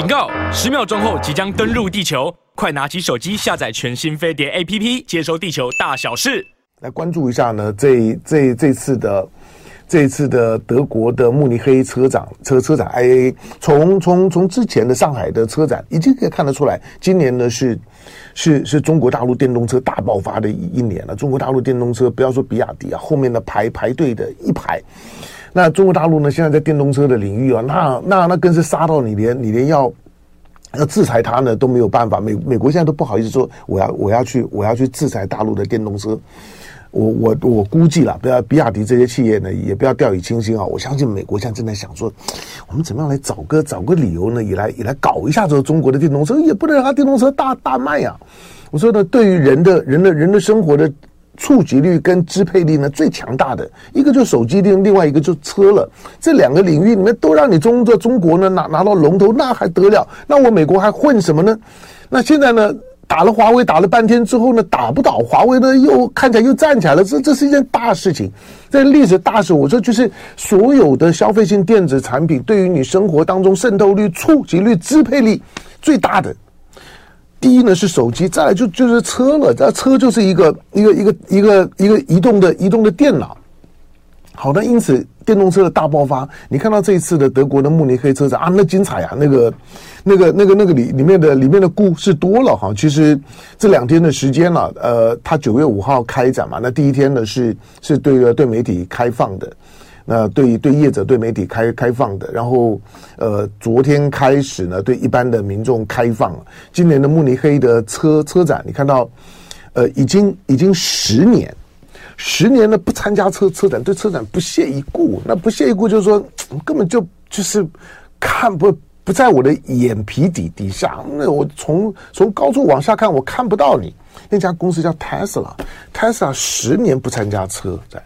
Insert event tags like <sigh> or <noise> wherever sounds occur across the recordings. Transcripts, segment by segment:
警告！十秒钟后即将登陆地球，快拿起手机下载全新飞碟 APP，接收地球大小事。来关注一下呢，这这这次的这次的德国的慕尼黑车展车车展 IA，从从从之前的上海的车展已经可以看得出来，今年呢是是是中国大陆电动车大爆发的一一年了。中国大陆电动车不要说比亚迪啊，后面的排排队的一排。那中国大陆呢？现在在电动车的领域啊，那那那更是杀到你连你连要要制裁它呢都没有办法。美美国现在都不好意思说我要我要去我要去制裁大陆的电动车。我我我估计了，不要比亚迪这些企业呢也不要掉以轻心啊。我相信美国现在正在想说，我们怎么样来找个找个理由呢，也来也来搞一下这个中国的电动车，也不能让它电动车大大卖呀。我说呢，对于人的人的人的生活的。触及率跟支配力呢，最强大的一个就手机，另另外一个就车了。这两个领域里面都让你中的中国呢拿拿到龙头，那还得了？那我美国还混什么呢？那现在呢，打了华为打了半天之后呢，打不倒华为呢，又看起来又站起来了。这这是一件大事情，这历史大事。我说就是所有的消费性电子产品对于你生活当中渗透率、触及率、支配力最大的。第一呢是手机，再来就就是车了，这车就是一个一个一个一个一个移动的移动的电脑。好的，因此电动车的大爆发，你看到这一次的德国的慕尼黑车展啊，那精彩啊，那个那个那个那个里里面的里面的故事多了哈。其实这两天的时间了，呃，他九月五号开展嘛，那第一天呢是是对对媒体开放的。那对对业者对媒体开开放的，然后呃，昨天开始呢，对一般的民众开放。今年的慕尼黑的车车展，你看到，呃，已经已经十年，十年了不参加车车展，对车展不屑一顾。那不屑一顾就是说，根本就就是看不不在我的眼皮底底下。那我从从高处往下看，我看不到你。那家公司叫 Tesla，Tesla 十年不参加车展，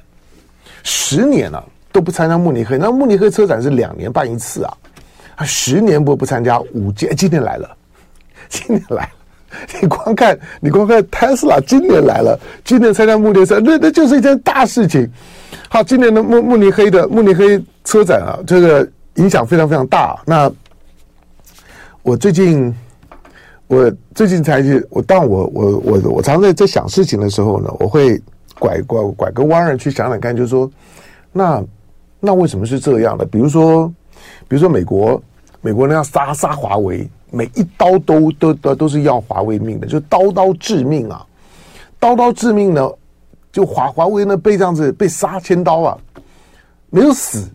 十年了。都不参加慕尼黑，那慕尼黑车展是两年办一次啊，他十年不不参加五届，今年来了，<laughs> 今年来了，你光看你光看特斯拉今年来了，今年参加慕尼黑，那那就是一件大事情。好，今年的慕慕尼黑的慕尼黑车展啊，这个影响非常非常大。那我最近我最近才去，我当我我我我常在在想事情的时候呢，我会拐拐拐个弯儿去想想看，就是说那。那为什么是这样的？比如说，比如说美国，美国人要杀杀华为，每一刀都都都都是要华为命的，就刀刀致命啊！刀刀致命呢，就华华为呢被这样子被杀千刀啊，没有死。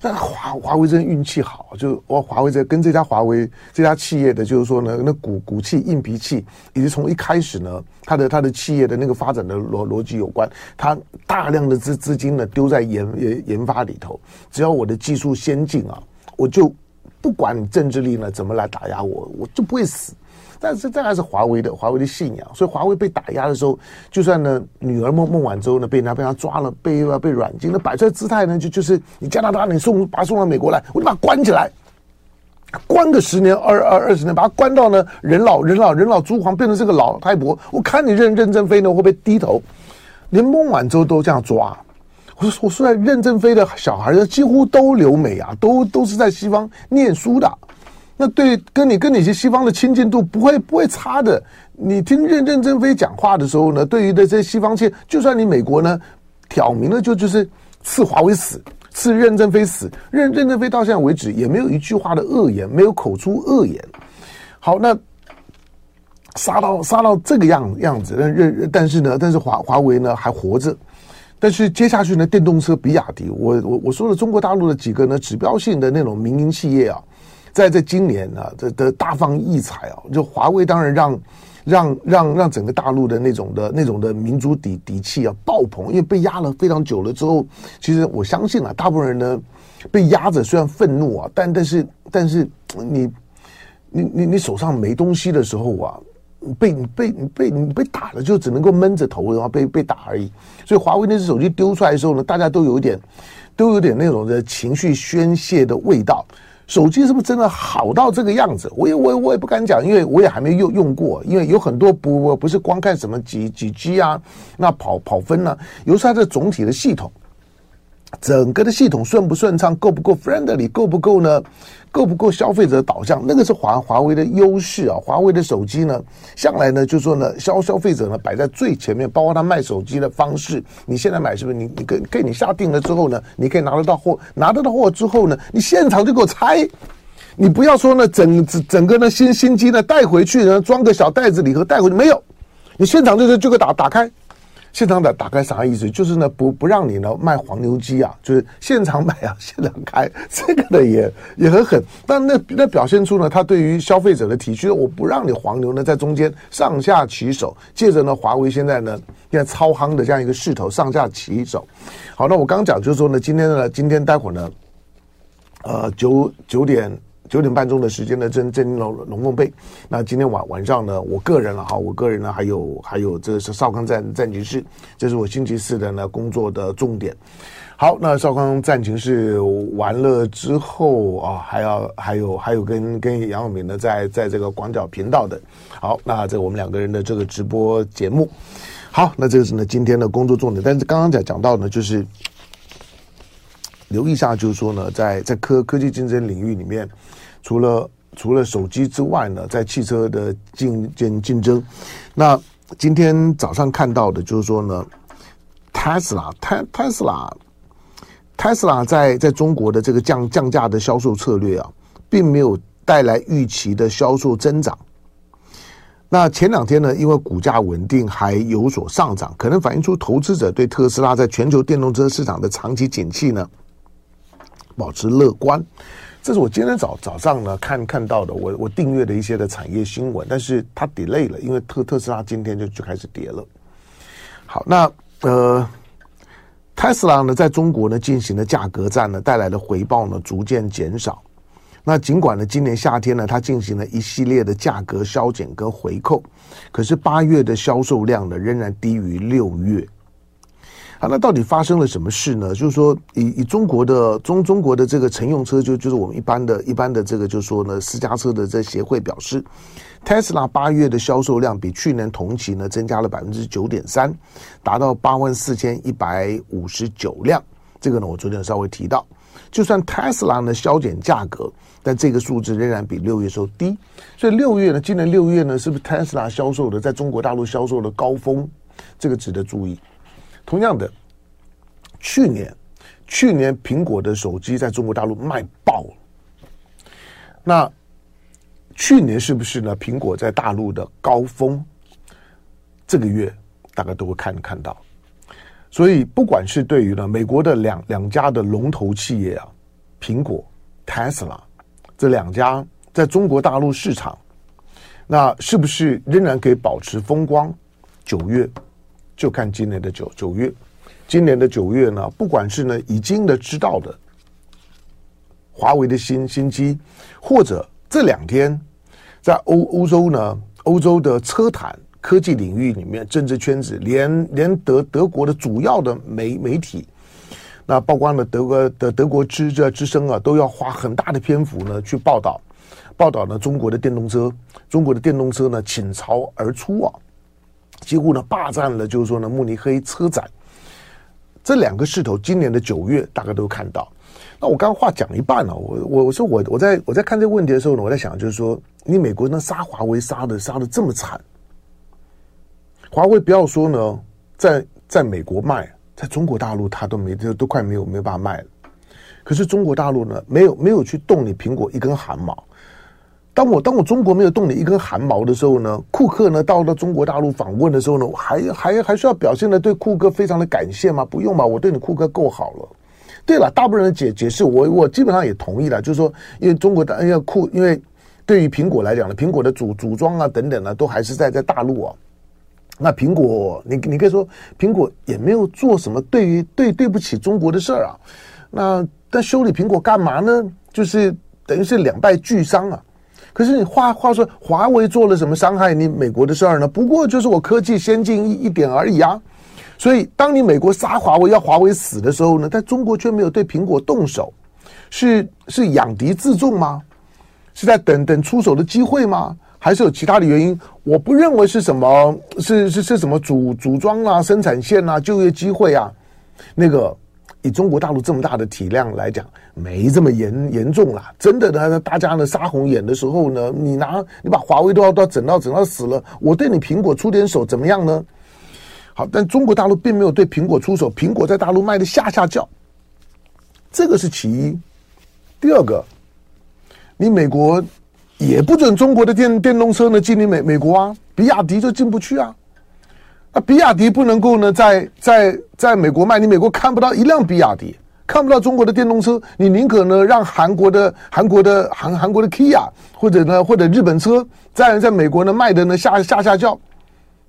但华华为真运气好，就我华为在跟这家华为这家企业的，就是说呢，那骨骨气、硬脾气，以及从一开始呢，他的他的企业的那个发展的逻逻辑有关，他大量的资资金呢丢在研研研发里头，只要我的技术先进啊，我就不管你政治力呢怎么来打压我，我就不会死。但是这还是华为的华为的信仰，所以华为被打压的时候，就算呢女儿孟孟晚舟呢被人家被他抓了，被被软禁，那摆出来姿态呢就就是你加拿大你送把他送到美国来，我就把他关起来，关个十年二二二十年，把他关到呢人老人老人老珠黄，变成这个老太婆，我看你任任正非呢会不会低头？连孟晚舟都这样抓，我说我说任正非的小孩几乎都留美啊，都都是在西方念书的。那对跟你跟你些西方的亲近度不会不会差的。你听任任正非讲话的时候呢，对于的这些西方亲，就算你美国呢挑明了就就是赐华为死，赐任正非死，任任正非到现在为止也没有一句话的恶言，没有口出恶言。好，那杀到杀到这个样样子，任任但是呢，但是华华为呢还活着。但是接下去呢，电动车比亚迪，我我我说了，中国大陆的几个呢指标性的那种民营企业啊。在这今年啊，这的大放异彩啊，就华为当然让让让让整个大陆的那种的那种的民族底底气啊爆棚，因为被压了非常久了之后，其实我相信啊，大部分人呢被压着虽然愤怒啊，但但是但是你你你你手上没东西的时候啊，被你被你被你被打了就只能够闷着头然后被被打而已。所以华为那只手机丢出来的时候呢，大家都有点都有点那种的情绪宣泄的味道。手机是不是真的好到这个样子？我也我我也不敢讲，因为我也还没用用过。因为有很多不不是光看什么几几 G 啊，那跑跑分呢、有时候它的总体的系统，整个的系统顺不顺畅，够不够 friendly，够不够呢？够不够消费者导向？那个是华华为的优势啊！华为的手机呢，向来呢就说呢，消消费者呢摆在最前面，包括他卖手机的方式。你现在买是不是？你你给给你下定了之后呢，你可以拿得到货，拿得到货之后呢，你现场就给我拆。你不要说呢，整整整个呢新新机呢带回去呢，装个小袋子礼盒带回去没有？你现场就是就给打打开。现场打打开啥意思？就是呢，不不让你呢卖黄牛机啊，就是现场买啊，现场开，这个呢也也很狠。但那那表现出呢，他对于消费者的体恤，我不让你黄牛呢在中间上下其手。借着呢，华为现在呢现在超夯的这样一个势头，上下其手。好，那我刚讲就是说呢，今天呢，今天待会儿呢，呃，九九点。九点半钟的时间呢，真真龙龙凤配。那今天晚晚上呢，我个人了哈，我个人呢还有还有这是少康战战情室，这是我星期四的呢工作的重点。好，那少康战情室完了之后啊，还要还有还有跟跟杨永明呢在在这个广角频道的。好，那这我们两个人的这个直播节目。好，那这个是呢今天的工作重点。但是刚刚讲讲到呢，就是留意一下，就是说呢，在在科科技竞争领域里面。除了除了手机之外呢，在汽车的竞竞竞争，那今天早上看到的就是说呢，特斯拉，特特斯拉，特斯拉在在中国的这个降降价的销售策略啊，并没有带来预期的销售增长。那前两天呢，因为股价稳定还有所上涨，可能反映出投资者对特斯拉在全球电动车市场的长期景气呢，保持乐观。这是我今天早早上呢看看到的，我我订阅的一些的产业新闻，但是它 delay 了，因为特特斯拉今天就就开始跌了。好，那呃，特斯拉呢在中国呢进行的价格战呢，带来的回报呢逐渐减少。那尽管呢今年夏天呢它进行了一系列的价格削减跟回扣，可是八月的销售量呢仍然低于六月。啊，那到底发生了什么事呢？就是说以，以中国的中中国的这个乘用车，就就是我们一般的一般的这个，就是说呢，私家车的这协会表示，，Tesla 八月的销售量比去年同期呢增加了百分之九点三，达到八万四千一百五十九辆。这个呢，我昨天稍微提到，就算 Tesla 呢削减价格，但这个数字仍然比六月时候低。所以六月呢，今年六月呢，是不是 Tesla 销售的在中国大陆销售的高峰？这个值得注意。同样的，去年去年苹果的手机在中国大陆卖爆了。那去年是不是呢？苹果在大陆的高峰，这个月大家都会看看到。所以，不管是对于呢美国的两两家的龙头企业啊，苹果、Tesla 这两家在中国大陆市场，那是不是仍然可以保持风光？九月。就看今年的九九月，今年的九月呢，不管是呢已经的知道的华为的新新机，或者这两天在欧欧洲呢，欧洲的车坛科技领域里面，政治圈子连连德德国的主要的媒媒体，那包括呢德国的德国之这之声啊，都要花很大的篇幅呢去报道报道呢中国的电动车，中国的电动车呢倾巢而出啊。几乎呢霸占了，就是说呢慕尼黑车展这两个势头，今年的九月大家都看到。那我刚话讲一半了，我我我说我我在我在看这个问题的时候呢，我在想就是说，你美国那杀华为杀的杀的这么惨，华为不要说呢，在在美国卖，在中国大陆它都没都都快没有没有办法卖了。可是中国大陆呢，没有没有去动你苹果一根汗毛。当我当我中国没有动你一根汗毛的时候呢，库克呢到了中国大陆访问的时候呢，还还还需要表现的对库克非常的感谢吗？不用吧，我对你库克够好了。对了，大部分人的解解释我我基本上也同意了，就是说，因为中国的哎呀库，因为对于苹果来讲呢，苹果的组组装啊等等呢，都还是在在大陆啊。那苹果，你你可以说苹果也没有做什么对于对对不起中国的事儿啊。那但修理苹果干嘛呢？就是等于是两败俱伤啊。可是你话话说，华为做了什么伤害你美国的事儿呢？不过就是我科技先进一一点而已啊。所以当你美国杀华为要华为死的时候呢，在中国却没有对苹果动手，是是养敌自重吗？是在等等出手的机会吗？还是有其他的原因？我不认为是什么，是是是什么组组装啊、生产线啊、就业机会啊。那个以中国大陆这么大的体量来讲，没这么严严重啦。真的呢，大家呢杀红眼的时候呢，你拿你把华为都要都要整到整到死了，我对你苹果出点手怎么样呢？好，但中国大陆并没有对苹果出手，苹果在大陆卖的下下叫，这个是其一。第二个，你美国也不准中国的电电动车呢进你美美国啊，比亚迪就进不去啊。那，比亚迪不能够呢，在在在美国卖，你美国看不到一辆比亚迪，看不到中国的电动车，你宁可呢让韩国的韩国的韩韩国的 Kia 或者呢或者日本车在在美国呢卖的呢下下下叫，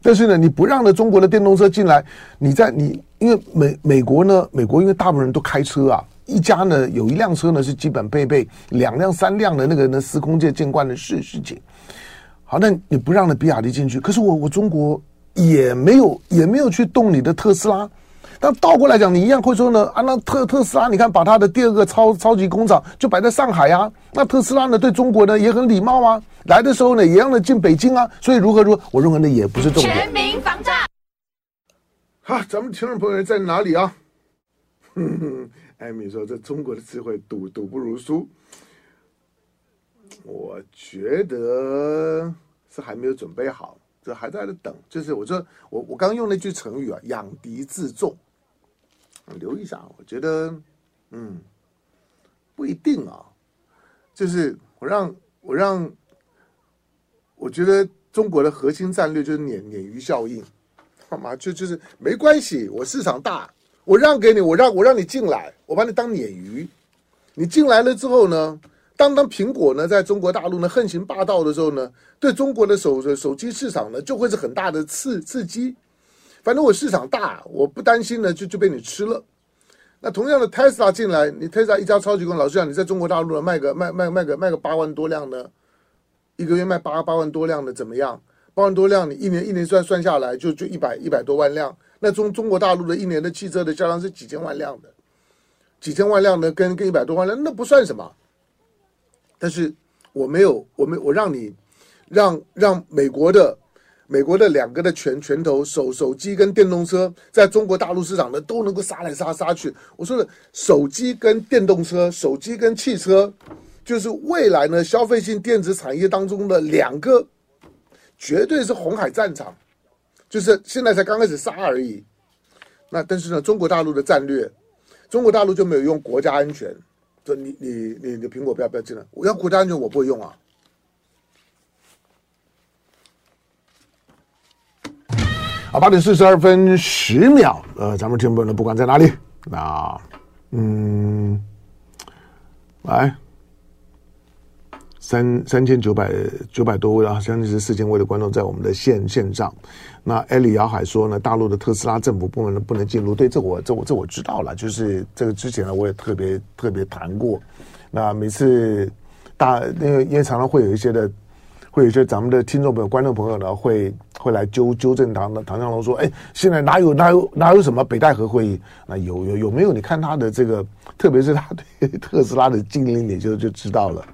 但是呢你不让呢中国的电动车进来，你在你因为美美国呢美国因为大部分人都开车啊，一家呢有一辆车呢是基本配备两辆三辆的那个呢司空见惯的事事情，好，那你不让呢比亚迪进去，可是我我中国。也没有也没有去动你的特斯拉，但倒过来讲，你一样会说呢啊，那特特斯拉，你看把它的第二个超超级工厂就摆在上海啊，那特斯拉呢对中国呢也很礼貌啊，来的时候呢也让他进北京啊，所以如何如何，我认为呢也不是重点。全民防诈。好，咱们听众朋友在哪里啊？哼哼，艾米说这中国的智慧赌赌不如输，我觉得是还没有准备好。还在那等，就是我说我我刚用那句成语啊，养敌自重。留意一下，我觉得嗯不一定啊。就是我让我让，我觉得中国的核心战略就是鲶鲶鱼效应，好吗？就就是没关系，我市场大，我让给你，我让我让你进来，我把你当鲶鱼，你进来了之后呢？当当苹果呢，在中国大陆呢横行霸道的时候呢，对中国的手手机市场呢，就会是很大的刺刺激。反正我市场大，我不担心呢，就就被你吃了。那同样的，Tesla 进来，你 Tesla 一家超级工，老实讲，你在中国大陆呢卖个卖卖卖个卖个八万多辆呢，一个月卖八八万多辆的怎么样？八万多辆，你一年一年算算下来就就一百一百多万辆。那中中国大陆的一年的汽车的销量是几千万辆的，几千万辆呢，跟跟一百多万辆那不算什么。但是我没有，我没我让你让让美国的美国的两个的拳拳头手手机跟电动车在中国大陆市场呢都能够杀来杀杀去。我说的手机跟电动车，手机跟汽车，就是未来呢消费性电子产业当中的两个绝对是红海战场，就是现在才刚开始杀而已。那但是呢，中国大陆的战略，中国大陆就没有用国家安全。说你你你的苹果不要不要进来，我要国家安全我不会用啊。啊，八点四十二分十秒，呃，咱们听众朋友不管在哪里，那嗯，来。三三千九百九百多位啊，将近是四千位的观众在我们的线线上。那艾里姚海说呢，大陆的特斯拉政府部门呢不能进入。对，这我这我这我知道了，就是这个之前呢我也特别特别谈过。那每次大因为因为常常会有一些的，会有一些咱们的听众朋友、观众朋友呢会会来纠纠正唐唐湘龙说，哎，现在哪有哪有哪有什么北戴河会议？那有有有没有？你看他的这个，特别是他对特斯拉的禁令，你就就知道了。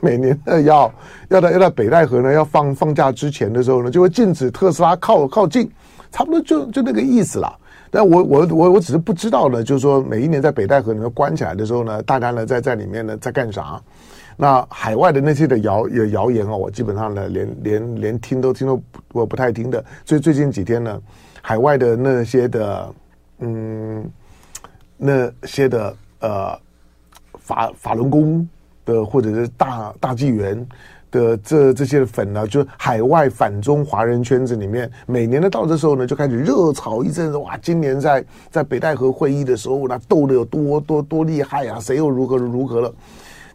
<laughs> 每年呢，要要到要到北戴河呢，要放放假之前的时候呢，就会禁止特斯拉靠靠近，差不多就就那个意思了。但我我我我只是不知道呢，就是说每一年在北戴河里面关起来的时候呢，大家呢在在里面呢在干啥？那海外的那些的谣有谣言啊，我基本上呢连连连听都听都我不太听的。所以最近几天呢，海外的那些的嗯那些的呃法法轮功。的或者是大大纪元的这这些粉呢，就海外反中华人圈子里面，每年的到这时候呢，就开始热炒一阵子。哇，今年在在北戴河会议的时候，那斗得有多多多厉害啊？谁又如何如何了？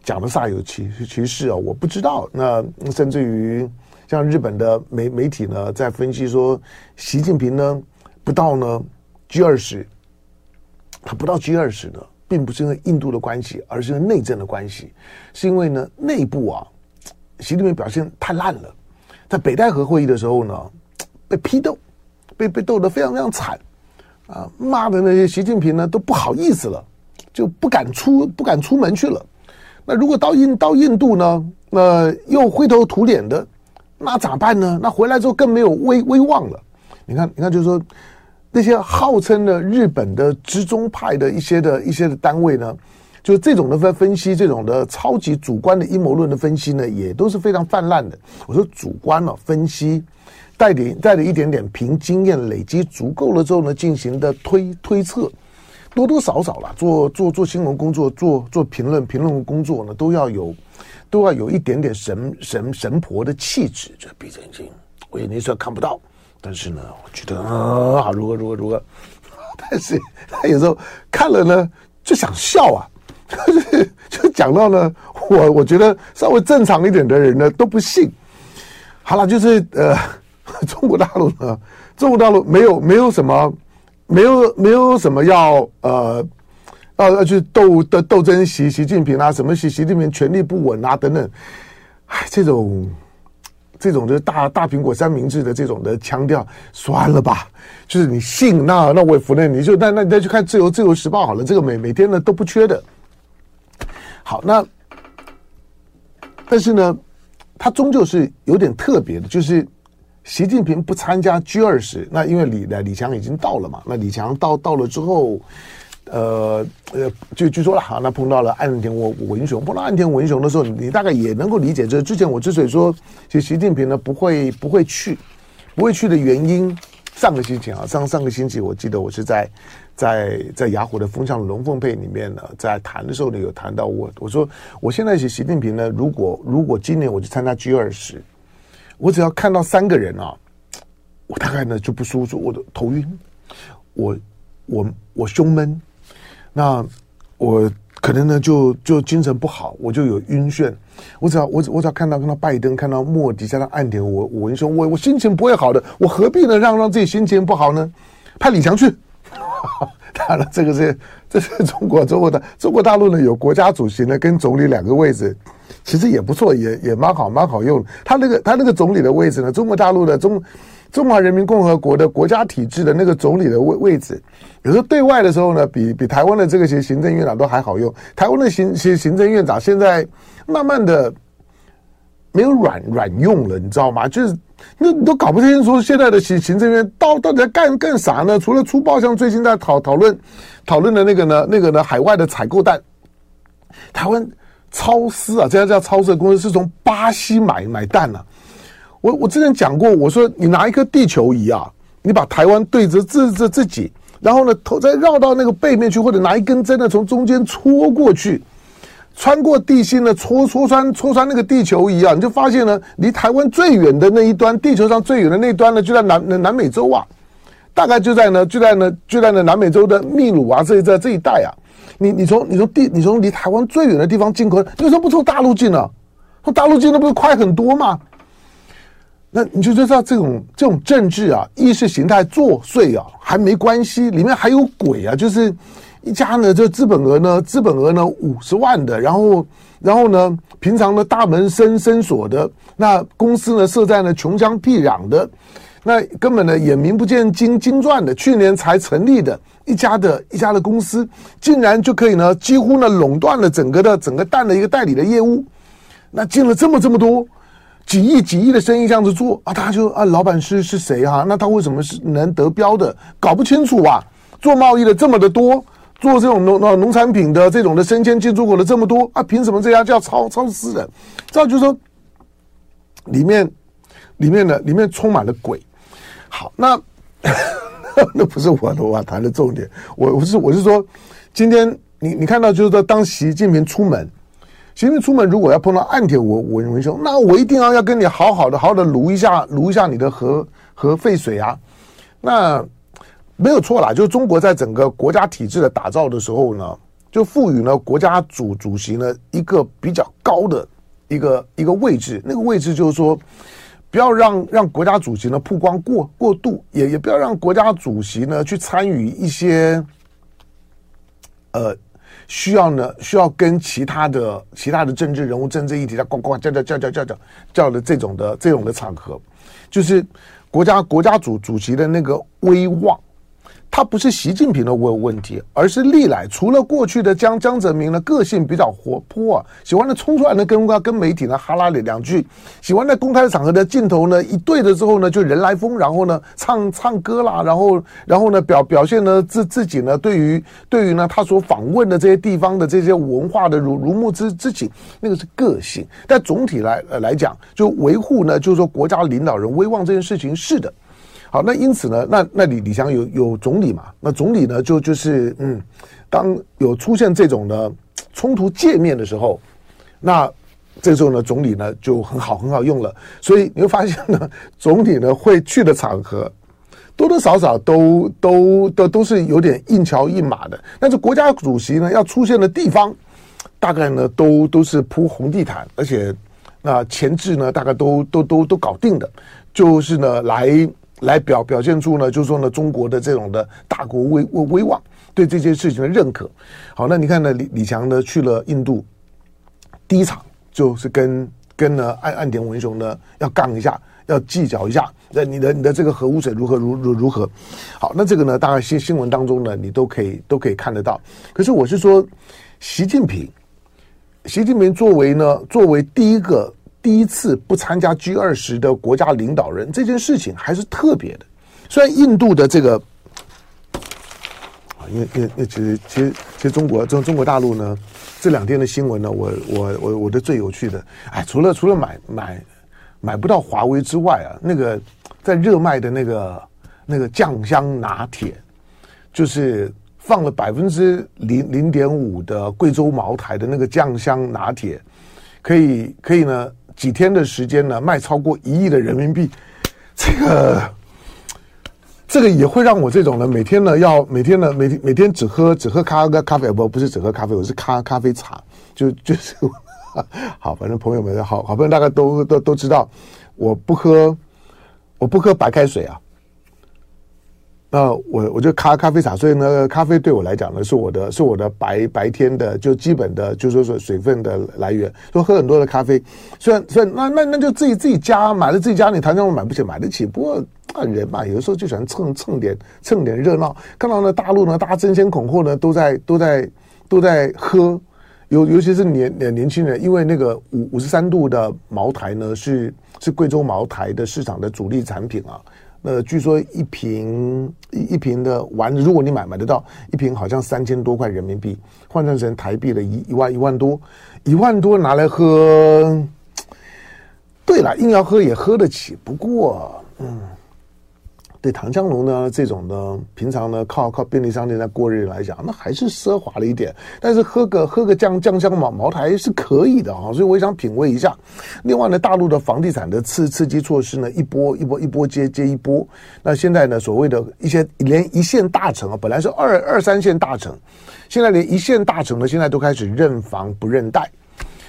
讲的煞有其其事啊！我不知道。那甚至于像日本的媒媒体呢，在分析说，习近平呢不到呢 G 二十，他不到 G 二十呢。并不是因为印度的关系，而是因为内政的关系。是因为呢，内部啊，习近平表现太烂了。在北戴河会议的时候呢，被批斗，被被斗得非常非常惨啊！骂的那些习近平呢都不好意思了，就不敢出不敢出门去了。那如果到印到印度呢，那又灰头土脸的，那咋办呢？那回来之后更没有威威望了。你看，你看，就是说。那些号称的日本的知中派的一些的一些的单位呢，就是这种的分分析，这种的超级主观的阴谋论的分析呢，也都是非常泛滥的。我说主观了、分析，带点带着一点点凭经验累积足够了之后呢，进行的推推测，多多少少啦，做做做新闻工作，做做评论评论工作呢，都要有都要有一点点神神神婆的气质，就闭着眼睛，我眼睛是看不到。但是呢，我觉得啊，如何如何如何，<laughs> 但是他有时候看了呢，就想笑啊，就 <laughs> 是就讲到呢，我我觉得稍微正常一点的人呢都不信。好了，就是呃，<laughs> 中国大陆呢，中国大陆没有没有什么，没有没有什么要呃要要去斗的斗争习习近平啊，什么习习近平权力不稳啊等等，哎，这种。这种的大大苹果三明治的这种的腔调，算了吧，就是你信那那我也服了，你就那那你再去看自由自由时报好了，这个每每天呢都不缺的。好，那但是呢，他终究是有点特别的，就是习近平不参加 G 二十，那因为李李强已经到了嘛，那李强到到了之后。呃呃，就据说了哈，那碰到了岸田文文雄，碰到岸田文雄的时候，你大概也能够理解。就是之前我之所以说，其实习近平呢不会不会去，不会去的原因，上个星期啊，上上个星期我记得我是在在在雅虎的风向龙凤配里面呢，在谈的时候呢有谈到我，我说我现在是习近平呢，如果如果今年我去参加 G 二十，我只要看到三个人啊，我大概呢就不舒服，我的头晕，我我我胸闷。那我可能呢就就精神不好，我就有晕眩。我只要我我只要看到看到拜登，看到莫迪，加上岸田，我我文兄，我我心情不会好的。我何必呢让让自己心情不好呢？派李强去。<laughs> 当然了，这个是这是中国中国的中国大陆呢有国家主席呢跟总理两个位置，其实也不错，也也蛮好蛮好用。他那个他那个总理的位置呢，中国大陆的中。中华人民共和国的国家体制的那个总理的位位置，有时候对外的时候呢，比比台湾的这个行行政院长都还好用。台湾的行行行政院长现在慢慢的没有软软用了，你知道吗？就是那你都搞不清楚现在的行行政院到到底在干干啥呢？除了粗暴，像最近在讨讨论讨论的那个呢，那个呢，海外的采购蛋，台湾超市啊，这家叫超市的公司是从巴西买买蛋呢、啊。我我之前讲过，我说你拿一颗地球仪啊，你把台湾对着自自自己，然后呢头再绕到那个背面去，或者拿一根针呢从中间戳过去，穿过地心呢戳戳穿戳穿那个地球仪啊，你就发现呢，离台湾最远的那一端，地球上最远的那一端呢，就在南南美洲啊，大概就在呢就在呢就在呢南美洲的秘鲁啊这这这一带啊，你你从你从地你从离台湾最远的地方进口，你为什么不从大陆进呢？从大陆进那不是快很多吗？那你就知道这种这种政治啊，意识形态作祟啊，还没关系，里面还有鬼啊！就是一家呢，这资本额呢，资本额呢五十万的，然后然后呢，平常呢大门深深锁的，那公司呢设在呢穷乡僻壤的，那根本呢也名不见经经传的，去年才成立的一家的一家的公司，竟然就可以呢几乎呢垄断了整个的整个蛋的一个代理的业务，那进了这么这么多。几亿几亿的生意这样子做啊，他就啊，老板是是谁哈、啊？那他为什么是能得标的？搞不清楚啊！做贸易的这么的多，做这种农农农产品的这种的生鲜进出口的这么多啊，凭什么这家叫超超市的？这样就是说，里面里面的里面充满了鬼。好，那 <laughs> 那不是我的我谈的重点，我我是我是说，今天你你看到就是说，当习近平出门。习近平出门，如果要碰到岸田文文文雄，那我一定要要跟你好好的、好好的撸一下、撸一下你的核 <laughs> 核废水啊。那没有错啦，就是中国在整个国家体制的打造的时候呢，就赋予了国家主主席呢一个比较高的一个一个位置。那个位置就是说，不要让让国家主席呢曝光过过度，也也不要让国家主席呢去参与一些呃。需要呢，需要跟其他的其他的政治人物、政治议题，呱呱叫叫叫叫叫叫叫的这种的这种的场合，就是国家国家主主席的那个威望，他不是习近平的问问题，而是历来除了过去的江江泽民呢，个性比较活泼啊，喜欢呢冲出来呢跟跟媒体呢哈拉两句，喜欢在公开场合的镜头呢一对了之后呢就人来疯，然后呢唱唱歌啦，然后然后呢表表现呢自自己呢对于对于呢他所访问的这些地方的这些文化的如如沐之之情，那个是个性。但总体来呃来讲，就维护呢就是说国家领导人威望这件事情是的。好，那因此呢，那那李李强有有总理嘛？那总理呢，就就是嗯，当有出现这种的冲突界面的时候，那这时候呢，总理呢就很好很好用了。所以你会发现呢，总理呢会去的场合，多多少少都都都都是有点硬桥硬马的。但是国家主席呢要出现的地方，大概呢都都是铺红地毯，而且那前置呢大概都都都都搞定的，就是呢来。来表表现出呢，就是说呢，中国的这种的大国威威威望，对这件事情的认可。好，那你看呢，李李强呢去了印度，第一场就是跟跟呢岸岸田文雄呢要杠一下，要计较一下，那你的你的这个核污水如何如如如何？好，那这个呢，大概新新闻当中呢，你都可以都可以看得到。可是我是说，习近平，习近平作为呢，作为第一个。第一次不参加 G 二十的国家领导人这件事情还是特别的。虽然印度的这个啊，因为因为其实其实其实中国中中国大陆呢，这两天的新闻呢，我我我我的最有趣的，哎，除了除了买买买不到华为之外啊，那个在热卖的那个那个酱香拿铁，就是放了百分之零零点五的贵州茅台的那个酱香拿铁，可以可以呢。几天的时间呢，卖超过一亿的人民币，这个这个也会让我这种呢，每天呢要每天呢每天每天只喝只喝咖咖啡，不不是只喝咖啡，我是咖咖啡茶，就 <laughs> 就是好，反正朋友们好好朋友大概都都都知道，我不喝我不喝白开水啊。那我我就咖咖啡茶，所以呢，咖啡对我来讲呢，是我的是我的白白天的就基本的，就是说水分的来源。说喝很多的咖啡，虽然虽然那那那就自己自己家买了自己家，你谈上我买不起买得起。不过人嘛，有的时候就喜欢蹭蹭点蹭点热闹。看到呢，大陆呢，大家争先恐后呢，都在都在都在喝，尤尤其是年年轻人，因为那个五五十三度的茅台呢，是是贵州茅台的市场的主力产品啊。呃，据说一瓶一瓶的丸子，如果你买买得到一瓶，好像三千多块人民币，换算成台币的一一万一万多，一万多拿来喝，对了，硬要喝也喝得起，不过，嗯。对唐江龙呢，这种呢，平常呢靠靠便利商店在过日来讲，那还是奢华了一点。但是喝个喝个酱酱香茅茅台是可以的啊，所以我也想品味一下。另外呢，大陆的房地产的刺刺激措施呢，一波一波一波接接一波。那现在呢，所谓的一些连一线大城啊，本来是二二三线大城，现在连一线大城呢，现在都开始认房不认贷。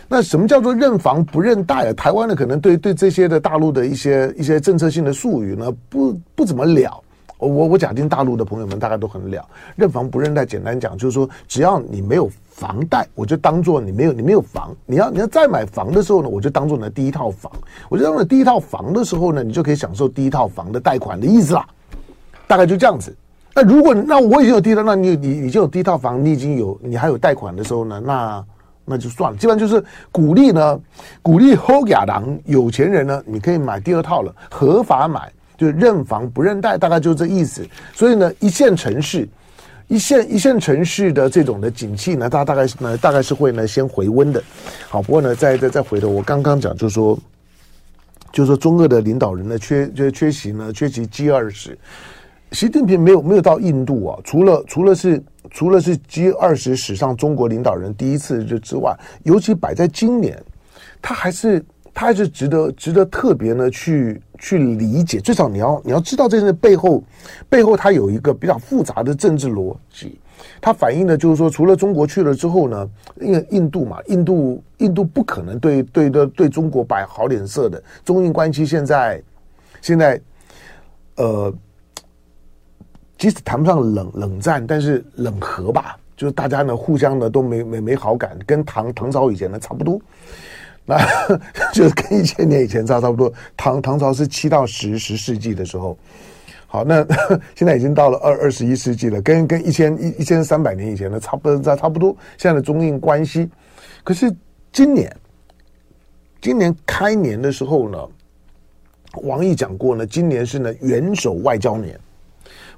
那什么叫做认房不认贷啊？台湾呢，可能对对这些的大陆的一些一些政策性的术语呢，不不怎么了。我我假定大陆的朋友们大概都很了。认房不认贷，简单讲就是说，只要你没有房贷，我就当做你没有你没有房。你要你要再买房的时候呢，我就当做你的第一套房。我就当做第一套房的时候呢，你就可以享受第一套房的贷款的意思啦。大概就这样子。那如果那我已经有第一套，那你你已经有第一套房，你已经有你还有贷款的时候呢，那。那就算了，基本上就是鼓励呢，鼓励后亚郎有钱人呢，你可以买第二套了，合法买，就是认房不认贷，大概就是这意思。所以呢，一线城市，一线一线城市的这种的景气呢，它大概呢，大概是会呢先回温的。好，不过呢，再再再回头，我刚刚讲就是说，就是说中俄的领导人呢缺就是缺席呢，缺席 G 二十。习近平没有没有到印度啊，除了除了是除了是 G 二十史上中国领导人第一次之之外，尤其摆在今年，他还是他还是值得值得特别呢去去理解，最少你要你要知道这些背后背后它有一个比较复杂的政治逻辑，它反映的就是说，除了中国去了之后呢，因为印度嘛，印度印度不可能对对的对中国摆好脸色的，中印关系现在现在呃。即使谈不上冷冷战，但是冷和吧，就是大家呢互相呢都没没没好感，跟唐唐朝以前呢差不多，那 <laughs> 就是跟一千年以前差差不多。唐唐朝是七到十十世纪的时候，好，那 <laughs> 现在已经到了二二十一世纪了，跟跟一千一一千三百年以前的差不多差不多。现在的中印关系，可是今年今年开年的时候呢，王毅讲过呢，今年是呢元首外交年。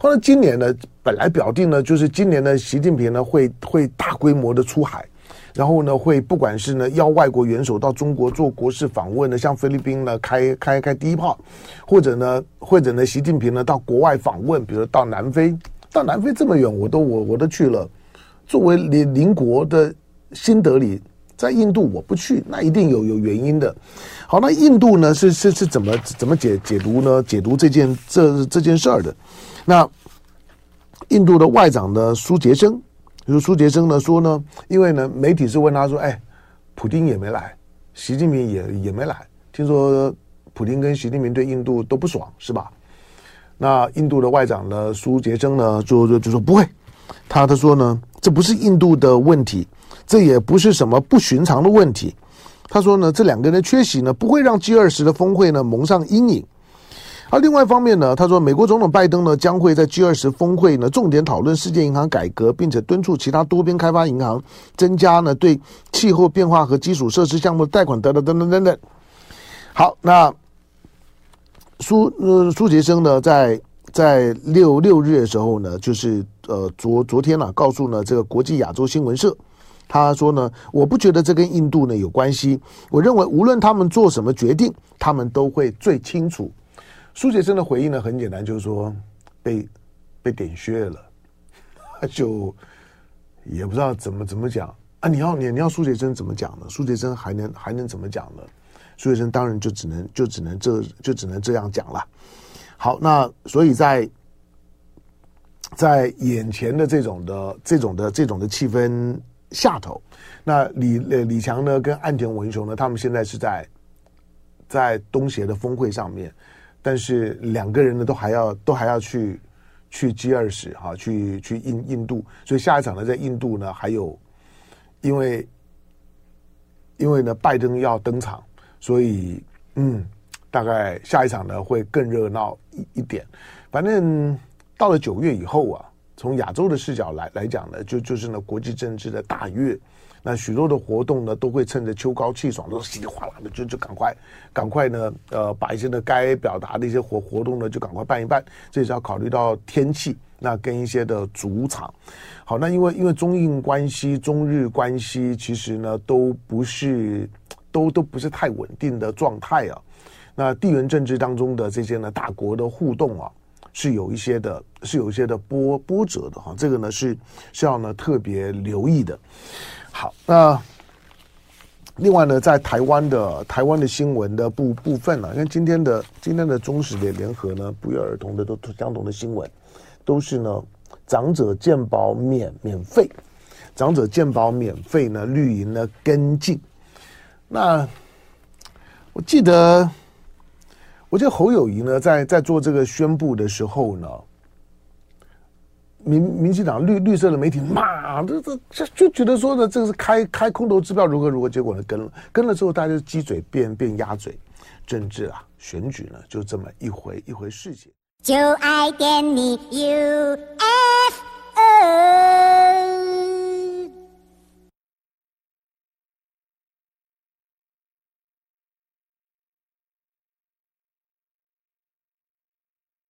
后来今年呢，本来表定呢，就是今年呢，习近平呢会会大规模的出海。然后呢，会不管是呢邀外国元首到中国做国事访问呢，像菲律宾呢开开开第一炮，或者呢或者呢习近平呢到国外访问，比如到南非，到南非这么远，我都我我都去了。作为邻邻国的新德里，在印度我不去，那一定有有原因的。好，那印度呢是是是怎么怎么解解读呢？解读这件这这件事儿的。那印度的外长呢苏杰生。就是苏杰生呢说呢，因为呢媒体是问他说，哎，普丁也没来，习近平也也没来，听说普丁跟习近平对印度都不爽是吧？那印度的外长呢苏杰生呢就就就说不会，他他说呢这不是印度的问题，这也不是什么不寻常的问题。他说呢这两个人的缺席呢不会让 G 二十的峰会呢蒙上阴影。而另外一方面呢，他说，美国总统拜登呢将会在 G 二十峰会呢重点讨论世界银行改革，并且敦促其他多边开发银行增加呢对气候变化和基础设施项目的贷款等等等等等等。好，那苏呃苏杰生呢在在六六日的时候呢，就是呃昨昨天呢、啊、告诉呢这个国际亚洲新闻社，他说呢，我不觉得这跟印度呢有关系，我认为无论他们做什么决定，他们都会最清楚。苏杰生的回应呢，很简单，就是说被被点穴了，<laughs> 就也不知道怎么怎么讲啊！你要你你要苏杰生怎么讲呢？苏杰生还能还能怎么讲呢？苏杰生当然就只能就只能这就只能这样讲了。好，那所以在在眼前的这种的这种的这种的气氛下头，那李李强呢跟岸田文雄呢，他们现在是在在东协的峰会上面。但是两个人呢，都还要都还要去去 G 二十哈，去去印印度，所以下一场呢，在印度呢，还有因为因为呢，拜登要登场，所以嗯，大概下一场呢会更热闹一一点。反正到了九月以后啊，从亚洲的视角来来讲呢，就就是呢国际政治的大月。那许多的活动呢，都会趁着秋高气爽，都稀里哗啦的，就就赶快赶快呢，呃，把一些呢该表达的一些活活动呢，就赶快办一办。这也是要考虑到天气，那跟一些的主场。好，那因为因为中印关系、中日关系，其实呢都不是都都不是太稳定的状态啊。那地缘政治当中的这些呢大国的互动啊，是有一些的，是有一些的波波折的哈。这个呢是是要呢特别留意的。好，那另外呢，在台湾的台湾的新闻的部部分呢、啊，因为今天的今天的中时联联合呢，不约而同的都相同的新闻，都是呢长者健保免免费，长者健保免费呢，绿营呢跟进。那我记得，我记得侯友宜呢在在做这个宣布的时候呢。民民进党绿绿色的媒体骂，这这就就觉得说呢，这个是开开空头支票如何如何，结果呢跟跟了之后，大家鸡嘴变变鸭嘴，政治啊选举呢就这么一回一回事情。就爱点你 UFO。